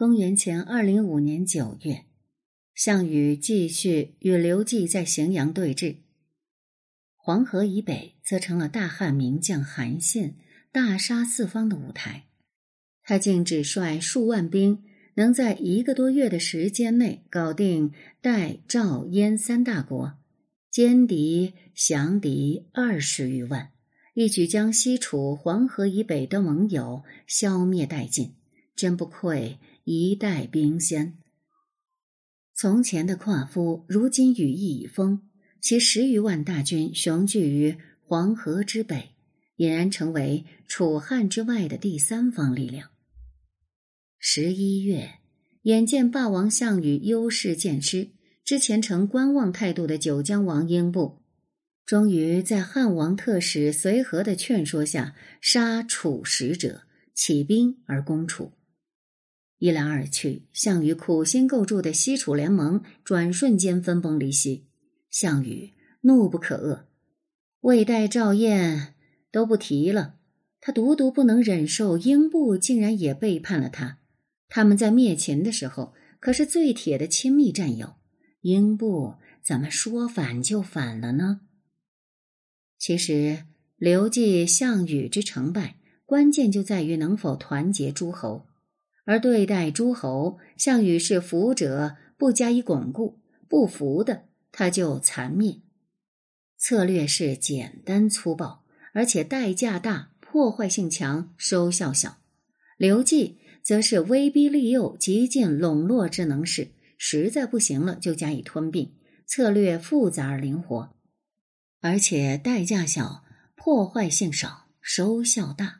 公元前二零五年九月，项羽继续与刘季在荥阳对峙。黄河以北则成了大汉名将韩信大杀四方的舞台。他竟只率数万兵，能在一个多月的时间内搞定代、赵、燕三大国，歼敌、降敌二十余万，一举将西楚黄河以北的盟友消灭殆尽，真不愧。一代兵仙。从前的夸夫，如今羽翼已丰，其十余万大军雄踞于黄河之北，俨然成为楚汉之外的第三方力量。十一月，眼见霸王项羽优势渐失，之前呈观望态度的九江王英布，终于在汉王特使随和的劝说下，杀楚使者，起兵而攻楚。一来二去，项羽苦心构筑的西楚联盟转瞬间分崩离析。项羽怒不可遏，魏、代、赵、燕都不提了，他独独不能忍受英布竟然也背叛了他。他们在灭秦的时候可是最铁的亲密战友，英布怎么说反就反了呢？其实，刘季、项羽之成败，关键就在于能否团结诸侯。而对待诸侯，项羽是服者不加以巩固，不服的他就残灭。策略是简单粗暴，而且代价大，破坏性强，收效小。刘季则是威逼利诱，极尽笼络之能事，实在不行了就加以吞并。策略复杂而灵活，而且代价小，破坏性少，收效大。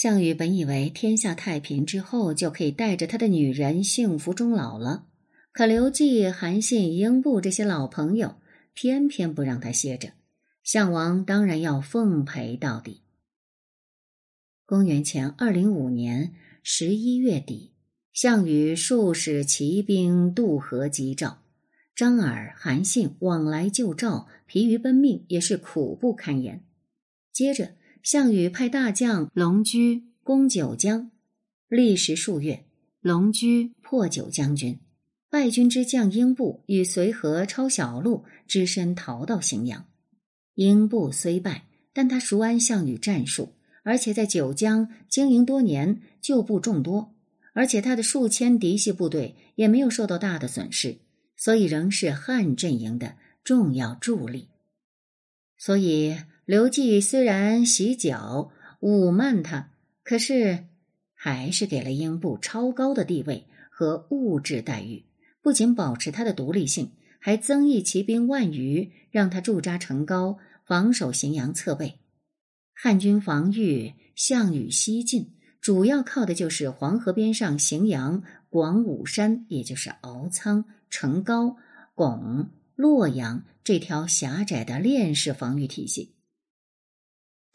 项羽本以为天下太平之后就可以带着他的女人幸福终老了，可刘季、韩信、英布这些老朋友偏偏不让他歇着，项王当然要奉陪到底。公元前二零五年十一月底，项羽数使骑兵渡河击赵，张耳、韩信往来救赵，疲于奔命，也是苦不堪言。接着。项羽派大将龙驹攻九江，历时数月，龙驹破九将军。败军之将英布与随和抄小路，只身逃到荥阳。英布虽败，但他熟谙项羽战术，而且在九江经营多年，旧部众多，而且他的数千嫡系部队也没有受到大的损失，所以仍是汉阵营的重要助力。所以。刘季虽然洗脚侮慢他，可是还是给了英布超高的地位和物质待遇。不仅保持他的独立性，还增益骑兵万余，让他驻扎成高，防守荥阳侧背。汉军防御项羽西进，主要靠的就是黄河边上荥阳、广武山，也就是敖仓、成高、巩、洛阳这条狭窄的链式防御体系。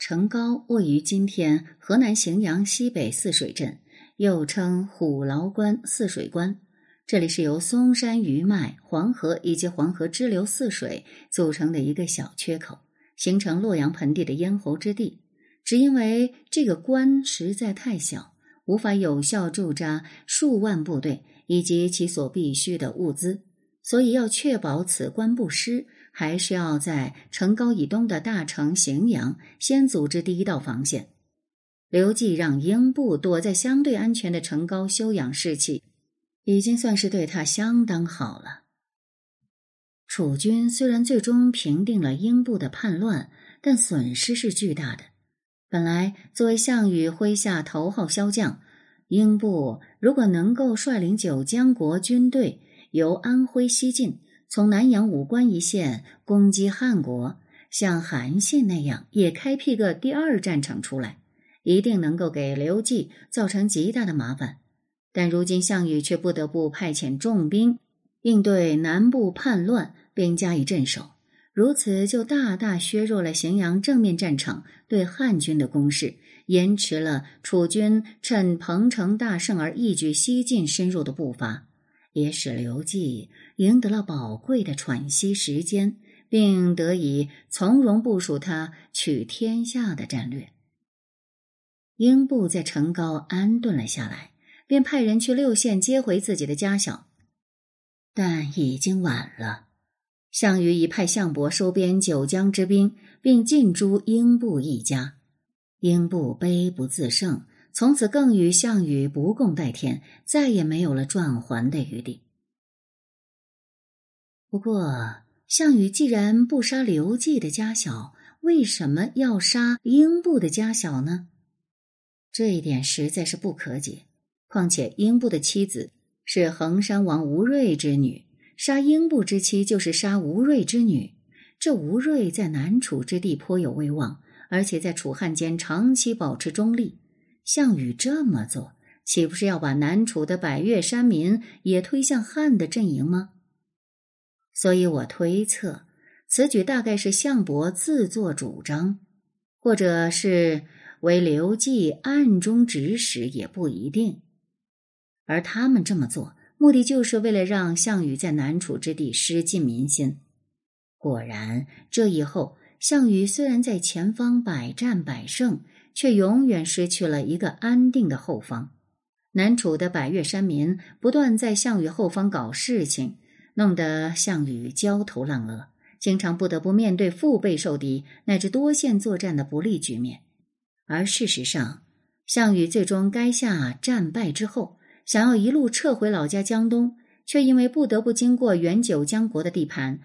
城高位于今天河南荥阳西北泗水镇，又称虎牢关、泗水关。这里是由嵩山余脉、黄河以及黄河支流泗水组成的一个小缺口，形成洛阳盆地的咽喉之地。只因为这个关实在太小，无法有效驻扎数万部队以及其所必需的物资，所以要确保此关不失。还是要在城高以东的大城荥阳先组织第一道防线。刘季让英布躲在相对安全的城高休养士气，已经算是对他相当好了。楚军虽然最终平定了英布的叛乱，但损失是巨大的。本来作为项羽麾下头号骁将，英布如果能够率领九江国军队由安徽西进。从南阳武关一线攻击汉国，像韩信那样也开辟个第二战场出来，一定能够给刘季造成极大的麻烦。但如今项羽却不得不派遣重兵应对南部叛乱，并加以镇守，如此就大大削弱了荥阳正面战场对汉军的攻势，延迟了楚军趁彭城大胜而一举西进深入的步伐。也使刘季赢得了宝贵的喘息时间，并得以从容部署他取天下的战略。英布在城高安顿了下来，便派人去六县接回自己的家小，但已经晚了。项羽已派项伯收编九江之兵，并尽诛英布一家。英布悲不自胜，从此更与项羽不共戴天，再也没有了转圜的余地。不过，项羽既然不杀刘季的家小，为什么要杀英布的家小呢？这一点实在是不可解。况且，英布的妻子是衡山王吴瑞之女。杀英布之妻就是杀吴瑞之女，这吴瑞在南楚之地颇有威望，而且在楚汉间长期保持中立。项羽这么做，岂不是要把南楚的百越山民也推向汉的阵营吗？所以我推测，此举大概是项伯自作主张，或者是为刘季暗中指使，也不一定。而他们这么做。目的就是为了让项羽在南楚之地失尽民心。果然，这以后，项羽虽然在前方百战百胜，却永远失去了一个安定的后方。南楚的百越山民不断在项羽后方搞事情，弄得项羽焦头烂额，经常不得不面对腹背受敌乃至多线作战的不利局面。而事实上，项羽最终垓下战败之后。想要一路撤回老家江东，却因为不得不经过原九江国的地盘，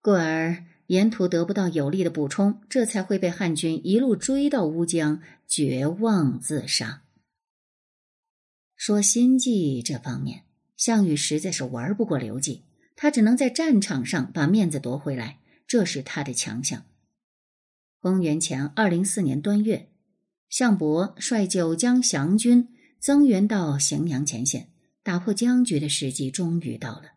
故而沿途得不到有力的补充，这才会被汉军一路追到乌江，绝望自杀。说心计这方面，项羽实在是玩不过刘季，他只能在战场上把面子夺回来，这是他的强项。公元前二零四年端月，项伯率九江降军。增援到荥阳前线，打破僵局的时机终于到了。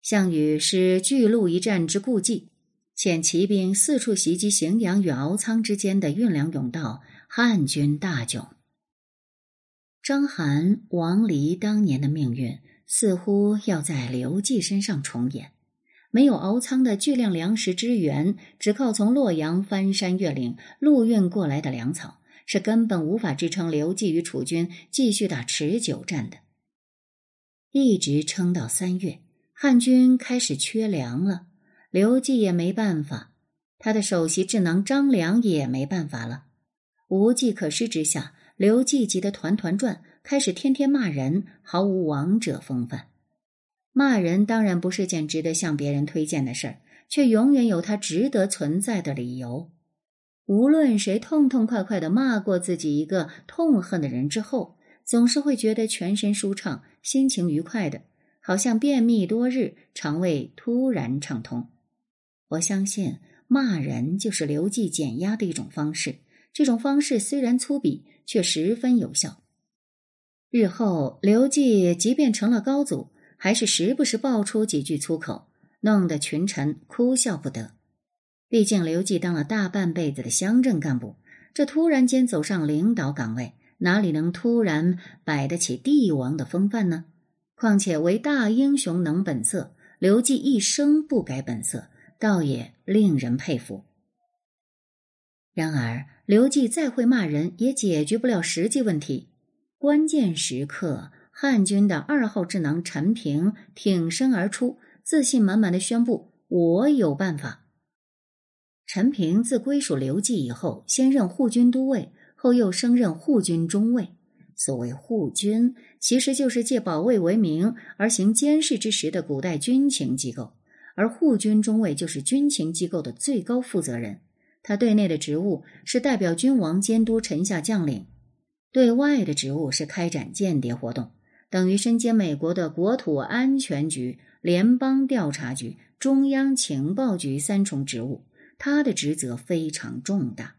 项羽使巨鹿一战之故计，遣骑兵四处袭击荥阳与敖仓之间的运粮甬道，汉军大窘。章邯、王离当年的命运似乎要在刘季身上重演。没有敖仓的巨量粮食支援，只靠从洛阳翻山越岭陆运过来的粮草。是根本无法支撑刘季与楚军继续打持久战的，一直撑到三月，汉军开始缺粮了，刘季也没办法，他的首席智囊张良也没办法了，无计可施之下，刘季急得团团转，开始天天骂人，毫无王者风范。骂人当然不是件值得向别人推荐的事儿，却永远有它值得存在的理由。无论谁痛痛快快的骂过自己一个痛恨的人之后，总是会觉得全身舒畅、心情愉快的，好像便秘多日，肠胃突然畅通。我相信骂人就是刘季减压的一种方式，这种方式虽然粗鄙，却十分有效。日后刘季即便成了高祖，还是时不时爆出几句粗口，弄得群臣哭笑不得。毕竟刘季当了大半辈子的乡镇干部，这突然间走上领导岗位，哪里能突然摆得起帝王的风范呢？况且为大英雄能本色，刘季一生不改本色，倒也令人佩服。然而，刘季再会骂人，也解决不了实际问题。关键时刻，汉军的二号智囊陈平挺身而出，自信满满的宣布：“我有办法。”陈平自归属刘季以后，先任护军都尉，后又升任护军中尉。所谓护军，其实就是借保卫为名而行监视之实的古代军情机构，而护军中尉就是军情机构的最高负责人。他对内的职务是代表君王监督臣下将领，对外的职务是开展间谍活动，等于身兼美国的国土安全局、联邦调查局、中央情报局三重职务。他的职责非常重大。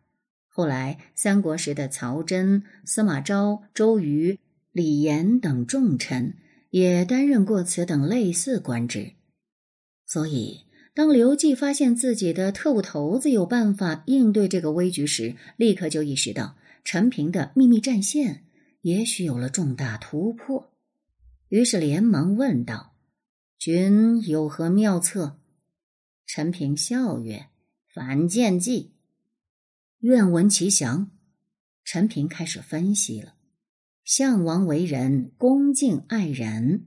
后来，三国时的曹真、司马昭、周瑜、李严等重臣也担任过此等类似官职。所以，当刘季发现自己的特务头子有办法应对这个危局时，立刻就意识到陈平的秘密战线也许有了重大突破，于是连忙问道：“君有何妙策？”陈平笑曰。反间计，愿闻其详。陈平开始分析了。项王为人恭敬爱人，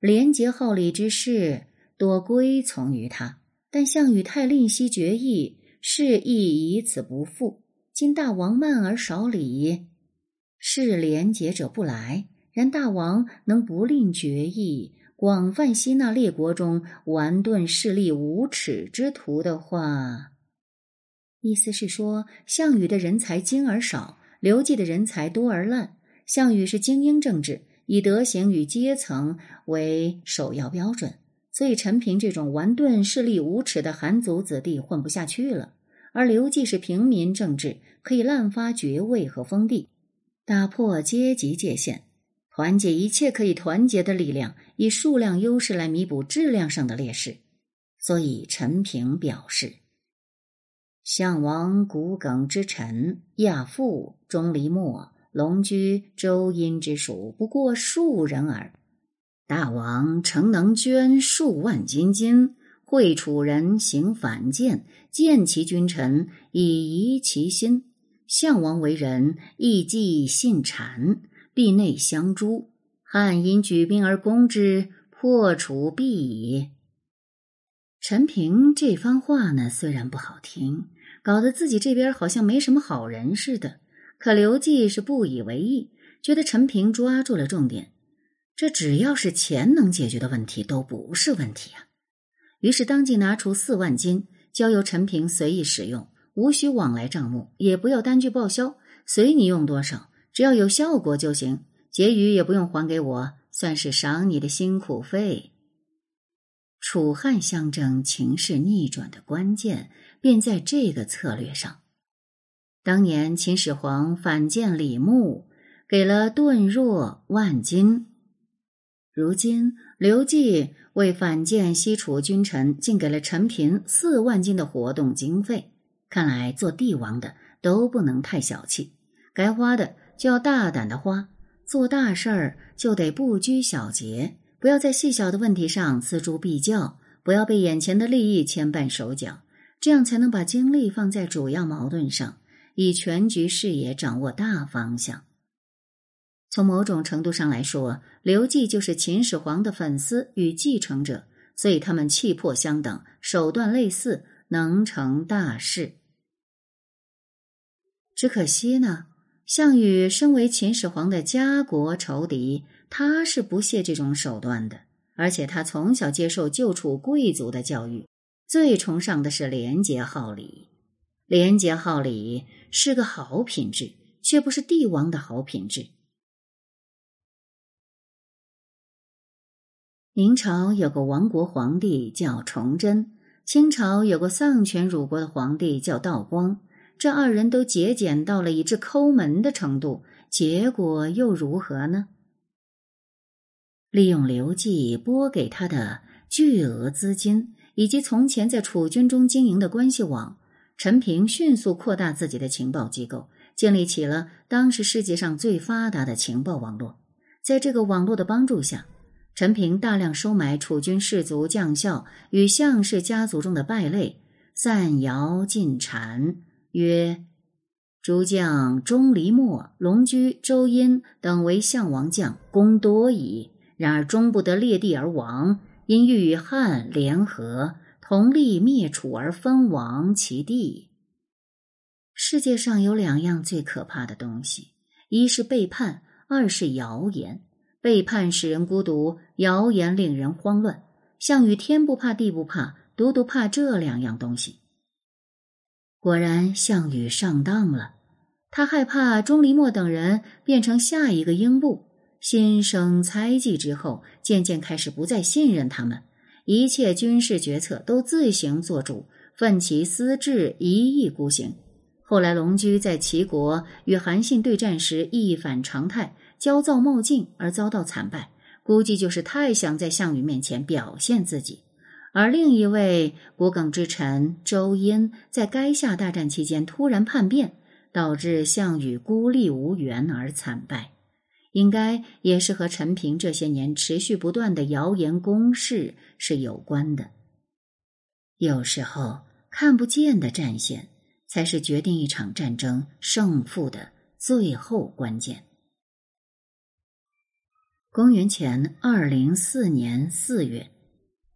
廉洁好礼之事多归从于他。但项羽太吝惜决意，是亦以此不复。今大王慢而少礼，是廉洁者不来。然大王能不吝决意，广泛吸纳列国中顽钝势力、无耻之徒的话，意思是说，项羽的人才精而少，刘季的人才多而滥。项羽是精英政治，以德行与阶层为首要标准，所以陈平这种顽钝势力无耻的寒族子弟混不下去了。而刘季是平民政治，可以滥发爵位和封地，打破阶级界限，团结一切可以团结的力量，以数量优势来弥补质量上的劣势。所以陈平表示：“项王骨梗之臣，亚父、钟离墨。”龙居、周殷之属不过数人耳。大王诚能捐数万金金，会楚人行反间，见其君臣，以疑其心。项王为人义既信谗，必内相诛。汉因举兵而攻之，破楚必矣。陈平这番话呢，虽然不好听，搞得自己这边好像没什么好人似的。可刘季是不以为意，觉得陈平抓住了重点，这只要是钱能解决的问题都不是问题啊。于是当即拿出四万金，交由陈平随意使用，无需往来账目，也不要单据报销，随你用多少，只要有效果就行，结余也不用还给我，算是赏你的辛苦费。楚汉相争情势逆转的关键，便在这个策略上。当年秦始皇反见李牧，给了顿若万金。如今刘季为反建西楚君臣，竟给了陈平四万金的活动经费。看来做帝王的都不能太小气，该花的就要大胆的花，做大事儿就得不拘小节，不要在细小的问题上锱铢必较，不要被眼前的利益牵绊手脚，这样才能把精力放在主要矛盾上。以全局视野掌握大方向。从某种程度上来说，刘季就是秦始皇的粉丝与继承者，所以他们气魄相等，手段类似，能成大事。只可惜呢，项羽身为秦始皇的家国仇敌，他是不屑这种手段的，而且他从小接受旧楚贵族的教育，最崇尚的是廉洁好礼。廉洁好礼是个好品质，却不是帝王的好品质。明朝有个亡国皇帝叫崇祯，清朝有个丧权辱国的皇帝叫道光。这二人都节俭到了以致抠门的程度，结果又如何呢？利用刘季拨给他的巨额资金，以及从前在楚军中经营的关系网。陈平迅速扩大自己的情报机构，建立起了当时世界上最发达的情报网络。在这个网络的帮助下，陈平大量收买楚军士卒将校与项氏家族中的败类，散谣进谗，曰：“诸将钟离墨、龙驹、周殷等为项王将，功多矣。然而终不得列地而亡，因欲与汉联合。”同力灭楚而分亡其地。世界上有两样最可怕的东西：一是背叛，二是谣言。背叛使人孤独，谣言令人慌乱。项羽天不怕地不怕，独独怕这两样东西。果然，项羽上当了。他害怕钟离墨等人变成下一个英布，心生猜忌之后，渐渐开始不再信任他们。一切军事决策都自行做主，奋起私志，一意孤行。后来，龙驹在齐国与韩信对战时一反常态，焦躁冒进而遭到惨败，估计就是太想在项羽面前表现自己。而另一位骨梗之臣周殷，在垓下大战期间突然叛变，导致项羽孤立无援而惨败。应该也是和陈平这些年持续不断的谣言攻势是有关的。有时候看不见的战线，才是决定一场战争胜负的最后关键。公元前二零四年四月，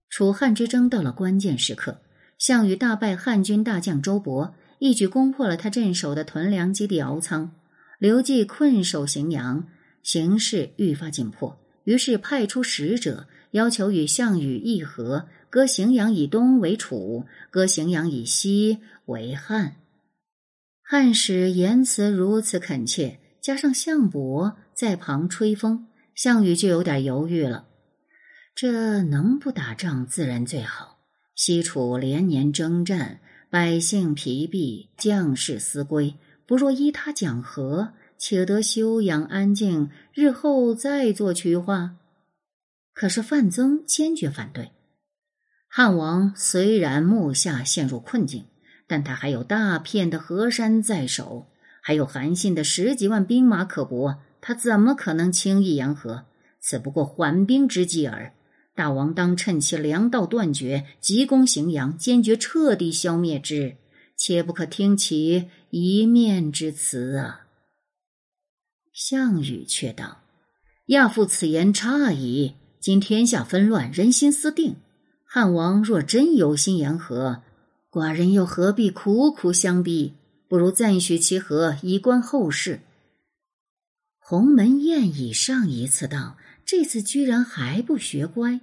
楚汉之争到了关键时刻，项羽大败汉军大将周勃，一举攻破了他镇守的屯粮基地敖仓。刘季困守荥阳，形势愈发紧迫，于是派出使者，要求与项羽议和，割荥阳以东为楚，割荥阳以西为汉。汉使言辞如此恳切，加上项伯在旁吹风。项羽就有点犹豫了，这能不打仗自然最好。西楚连年征战，百姓疲弊，将士思归，不若依他讲和，且得休养安静，日后再做曲化。可是范增坚决反对。汉王虽然目下陷入困境，但他还有大片的河山在手，还有韩信的十几万兵马可搏。他怎么可能轻易言和？此不过缓兵之计耳。大王当趁其粮道断绝，急攻荥阳，坚决彻底消灭之，切不可听其一面之词啊！项羽却道：“亚父此言差矣。今天下纷乱，人心思定。汉王若真有心言和，寡人又何必苦苦相逼？不如暂许其和，以观后事。”鸿门宴已上一次当，这次居然还不学乖，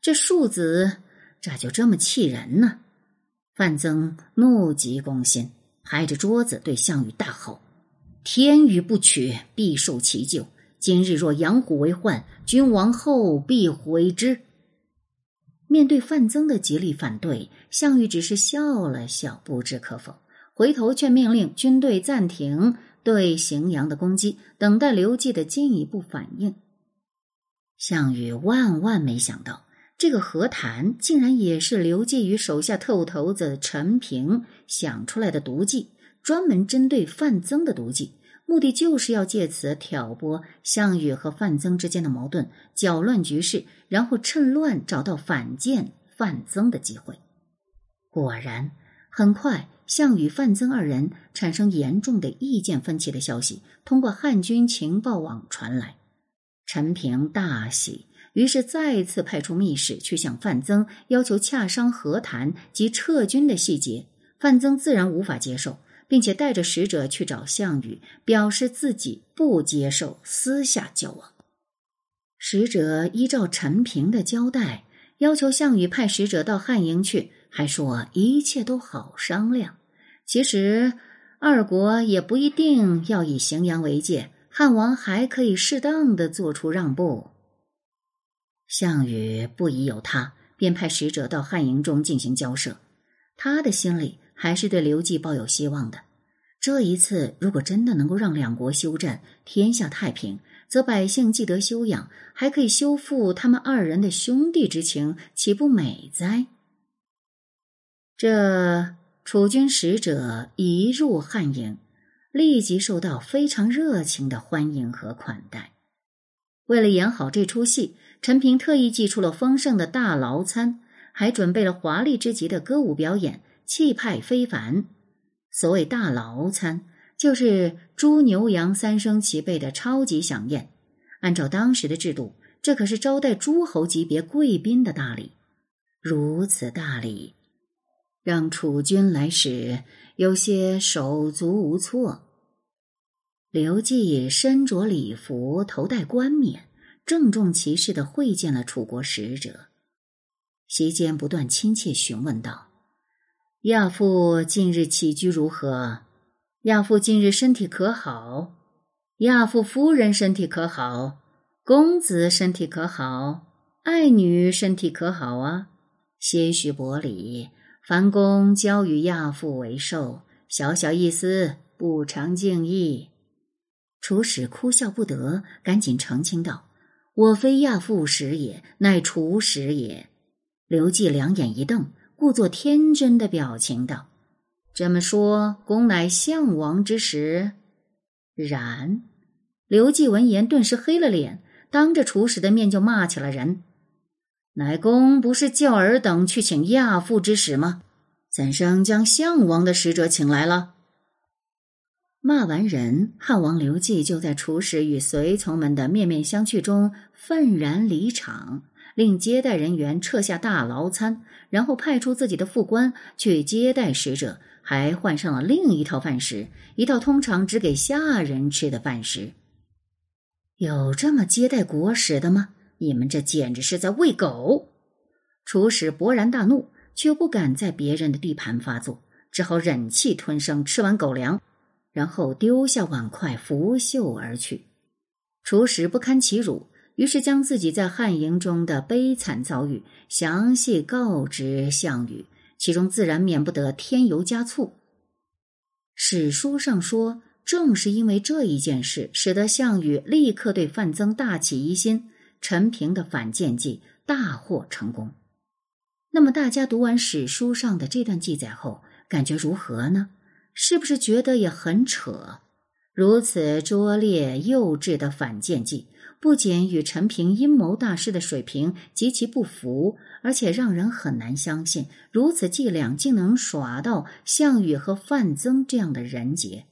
这庶子咋就这么气人呢？范增怒极攻心，拍着桌子对项羽大吼：“天与不取，必受其咎。今日若养虎为患，君王后必悔之。”面对范增的极力反对，项羽只是笑了笑，不置可否，回头却命令军队暂停。对荥阳的攻击，等待刘季的进一步反应。项羽万万没想到，这个和谈竟然也是刘季与手下特务头子陈平想出来的毒计，专门针对范增的毒计，目的就是要借此挑拨项羽和范增之间的矛盾，搅乱局势，然后趁乱找到反间范增的机会。果然，很快。项羽、范增二人产生严重的意见分歧的消息，通过汉军情报网传来。陈平大喜，于是再次派出密使去向范增要求洽商和谈及撤军的细节。范增自然无法接受，并且带着使者去找项羽，表示自己不接受私下交往。使者依照陈平的交代，要求项羽派使者到汉营去，还说一切都好商量。其实，二国也不一定要以荥阳为界，汉王还可以适当的做出让步。项羽不疑有他，便派使者到汉营中进行交涉。他的心里还是对刘季抱有希望的。这一次，如果真的能够让两国休战，天下太平，则百姓既得休养，还可以修复他们二人的兄弟之情，岂不美哉？这。楚军使者一入汉营，立即受到非常热情的欢迎和款待。为了演好这出戏，陈平特意寄出了丰盛的大牢餐，还准备了华丽之极的歌舞表演，气派非凡。所谓大牢餐，就是猪牛羊三牲齐备的超级飨宴。按照当时的制度，这可是招待诸侯级别贵宾的大礼。如此大礼。让楚军来使有些手足无措。刘季身着礼服，头戴冠冕，郑重其事的会见了楚国使者。席间不断亲切询问道：“亚父近日起居如何？亚父近日身体可好？亚父夫人身体可好？公子身体可好？爱女身体可好啊？些许薄礼。”樊公交与亚父为寿，小小一思，不成敬意。楚使哭笑不得，赶紧澄清道：“我非亚父使也，乃楚使也。”刘季两眼一瞪，故作天真的表情道：“这么说，公乃项王之使？”然，刘季闻言顿时黑了脸，当着楚使的面就骂起了人。乃公不是叫尔等去请亚父之使吗？怎生将项王的使者请来了？骂完人，汉王刘季就在厨师与随从们的面面相觑中愤然离场，令接待人员撤下大牢餐，然后派出自己的副官去接待使者，还换上了另一套饭食，一套通常只给下人吃的饭食。有这么接待国使的吗？你们这简直是在喂狗！厨师勃然大怒，却不敢在别人的地盘发作，只好忍气吞声，吃完狗粮。然后丢下碗筷，拂袖而去。厨师不堪其辱，于是将自己在汉营中的悲惨遭遇详细告知项羽，其中自然免不得添油加醋。史书上说，正是因为这一件事，使得项羽立刻对范增大起疑心，陈平的反间计大获成功。那么，大家读完史书上的这段记载后，感觉如何呢？是不是觉得也很扯？如此拙劣幼稚的反间计，不仅与陈平阴谋大师的水平极其不符，而且让人很难相信，如此伎俩竟能耍到项羽和范增这样的人杰。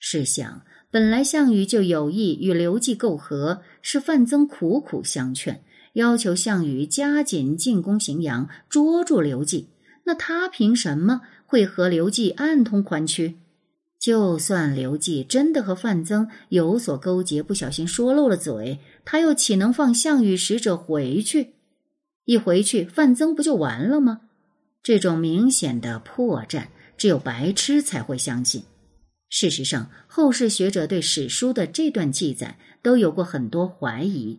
试想，本来项羽就有意与刘季媾和，是范增苦苦相劝，要求项羽加紧进攻荥阳，捉住刘季，那他凭什么？会和刘季暗通款曲，就算刘季真的和范增有所勾结，不小心说漏了嘴，他又岂能放项羽使者回去？一回去，范增不就完了吗？这种明显的破绽，只有白痴才会相信。事实上，后世学者对史书的这段记载都有过很多怀疑，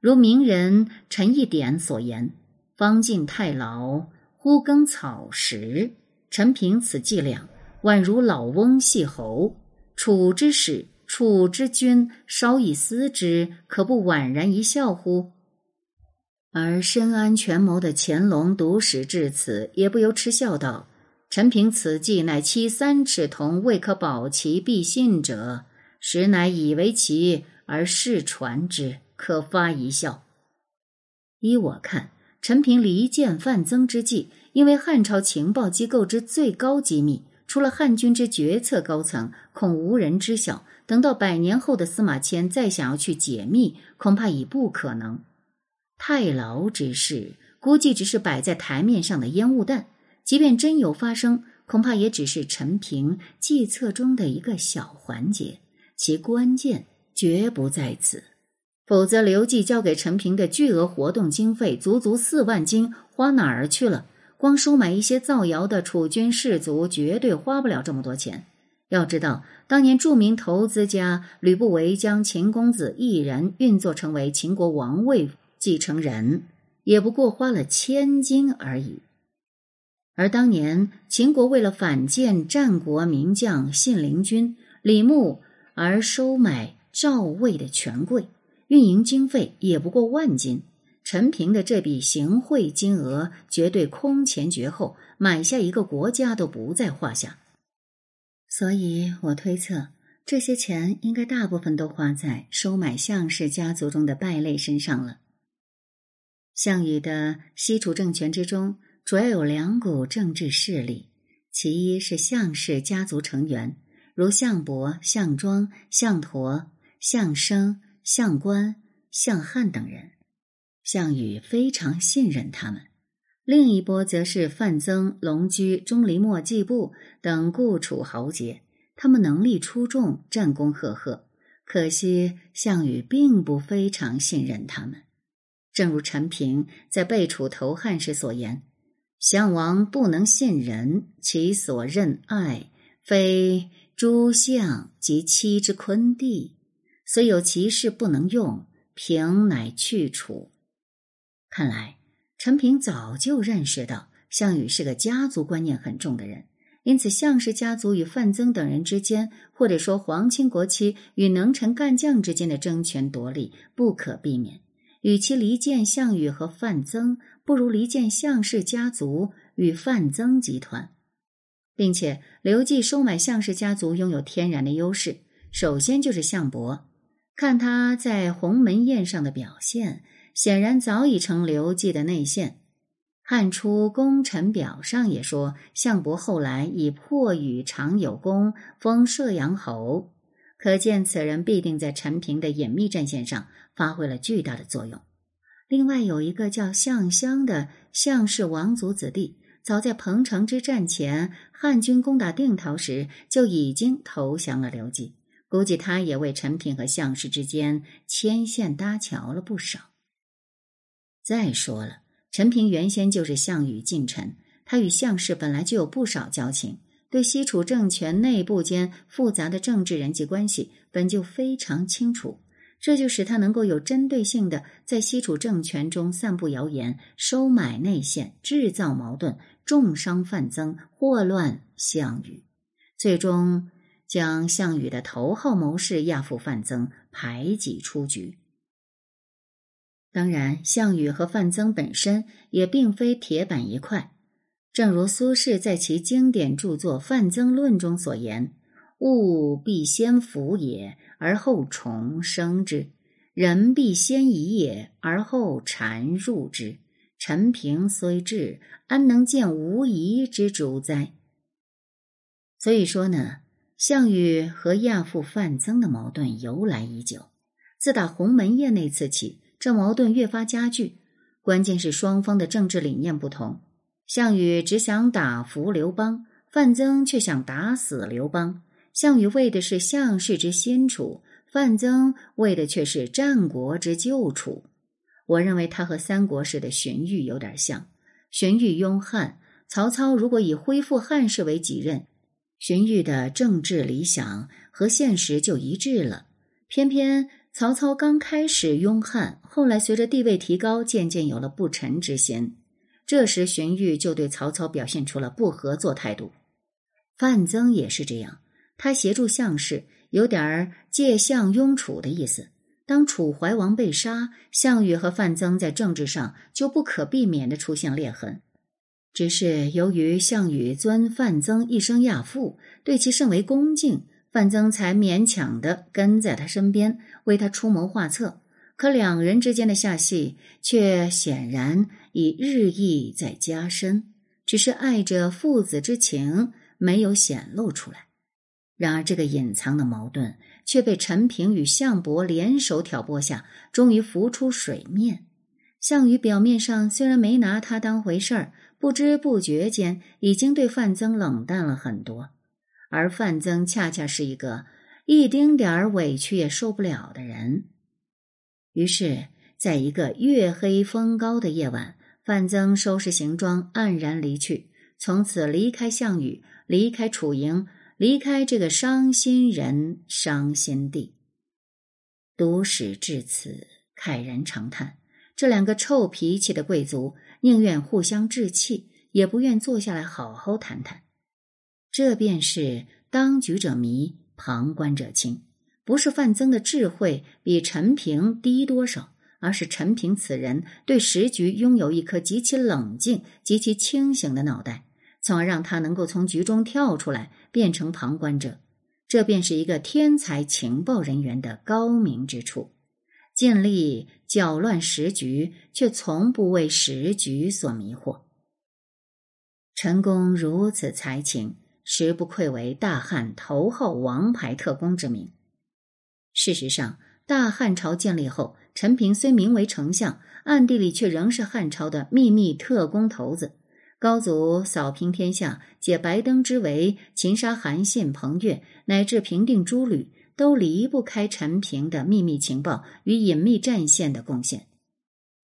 如名人陈一典所言：“方进太牢，忽耕草食。”陈平此伎俩，宛如老翁戏猴。楚之使，楚之君，稍一思之，可不宛然一笑乎？而深谙权谋的乾隆读史至此，也不由嗤笑道：“陈平此计，乃欺三尺铜，未可保其必信者，实乃以为奇而世传之，可发一笑。”依我看，陈平离间范增之计。因为汉朝情报机构之最高机密，除了汉军之决策高层，恐无人知晓。等到百年后的司马迁再想要去解密，恐怕已不可能。太牢之事，估计只是摆在台面上的烟雾弹。即便真有发生，恐怕也只是陈平计策中的一个小环节，其关键绝不在此。否则，刘季交给陈平的巨额活动经费，足足四万金，花哪儿去了？光收买一些造谣的楚军士卒，绝对花不了这么多钱。要知道，当年著名投资家吕不韦将秦公子一人运作成为秦国王位继承人，也不过花了千金而已。而当年秦国为了反建战国名将信陵君李牧而收买赵魏的权贵，运营经费也不过万金。陈平的这笔行贿金额绝对空前绝后，买下一个国家都不在话下。所以我推测，这些钱应该大部分都花在收买项氏家族中的败类身上了。项羽的西楚政权之中，主要有两股政治势力，其一是项氏家族成员，如项伯、项庄、项佗、项生、项关、项汉等人。项羽非常信任他们，另一波则是范增、龙驹、钟离墨、季布等故楚豪杰，他们能力出众，战功赫赫。可惜项羽并不非常信任他们，正如陈平在被楚投汉时所言：“项王不能信人，其所任爱，非诸相及妻之昆弟，虽有其事不能用，平乃去楚。”看来，陈平早就认识到项羽是个家族观念很重的人，因此项氏家族与范增等人之间，或者说皇亲国戚与能臣干将之间的争权夺利不可避免。与其离间项羽和范增，不如离间项氏家族与范增集团，并且刘季收买项氏家族拥有天然的优势。首先就是项伯，看他在鸿门宴上的表现。显然早已成刘季的内线。汉初功臣表上也说，项伯后来以破羽常有功，封射阳侯，可见此人必定在陈平的隐秘战线上发挥了巨大的作用。另外有一个叫项襄的项氏王族子弟，早在彭城之战前，汉军攻打定陶时就已经投降了刘季，估计他也为陈平和项氏之间牵线搭桥了不少。再说了。陈平原先就是项羽近臣，他与项氏本来就有不少交情，对西楚政权内部间复杂的政治人际关系本就非常清楚，这就使他能够有针对性的在西楚政权中散布谣言、收买内线、制造矛盾、重伤范增、祸乱项羽，最终将项羽的头号谋士亚父范增排挤出局。当然，项羽和范增本身也并非铁板一块。正如苏轼在其经典著作《范增论》中所言：“物必先腐也，而后虫生之；人必先移也，而后缠入之。陈平虽智，安能见无疑之主哉？”所以说呢，项羽和亚父范增的矛盾由来已久，自打鸿门宴那次起。这矛盾越发加剧，关键是双方的政治理念不同。项羽只想打服刘邦，范增却想打死刘邦。项羽为的是项氏之新楚，范增为的却是战国之旧楚。我认为他和三国时的荀彧有点像。荀彧拥汉，曹操如果以恢复汉室为己任，荀彧的政治理想和现实就一致了。偏偏。曹操刚开始拥汉，后来随着地位提高，渐渐有了不臣之心。这时荀彧就对曹操表现出了不合作态度。范增也是这样，他协助项氏，有点儿借项拥楚的意思。当楚怀王被杀，项羽和范增在政治上就不可避免的出现裂痕。只是由于项羽尊范增一声亚父，对其甚为恭敬。范增才勉强的跟在他身边，为他出谋划策。可两人之间的下戏，却显然已日益在加深。只是爱着父子之情没有显露出来。然而，这个隐藏的矛盾却被陈平与项伯联手挑拨下，终于浮出水面。项羽表面上虽然没拿他当回事儿，不知不觉间已经对范增冷淡了很多。而范增恰恰是一个一丁点儿委屈也受不了的人，于是，在一个月黑风高的夜晚，范增收拾行装，黯然离去，从此离开项羽，离开楚营，离开这个伤心人伤心地。读史至此，慨然长叹：这两个臭脾气的贵族，宁愿互相置气，也不愿坐下来好好谈谈。这便是当局者迷，旁观者清。不是范增的智慧比陈平低多少，而是陈平此人对时局拥有一颗极其冷静、极其清醒的脑袋，从而让他能够从局中跳出来，变成旁观者。这便是一个天才情报人员的高明之处，尽力搅乱时局，却从不为时局所迷惑。陈宫如此才情。实不愧为大汉头号王牌特工之名。事实上，大汉朝建立后，陈平虽名为丞相，暗地里却仍是汉朝的秘密特工头子。高祖扫平天下，解白登之围，擒杀韩信、彭越，乃至平定诸吕，都离不开陈平的秘密情报与隐秘战线的贡献。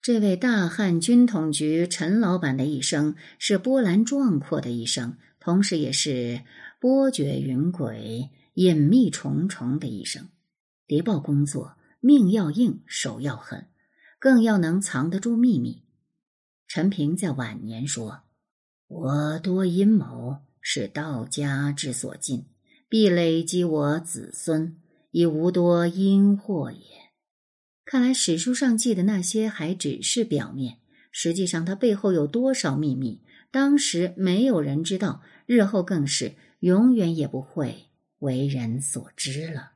这位大汉军统局陈老板的一生，是波澜壮阔的一生。同时，也是波谲云诡、隐秘重重的一生。谍报工作，命要硬，手要狠，更要能藏得住秘密。陈平在晚年说：“我多阴谋，是道家之所禁，必累积我子孙，已无多因祸也。”看来史书上记的那些还只是表面，实际上他背后有多少秘密？当时没有人知道，日后更是永远也不会为人所知了。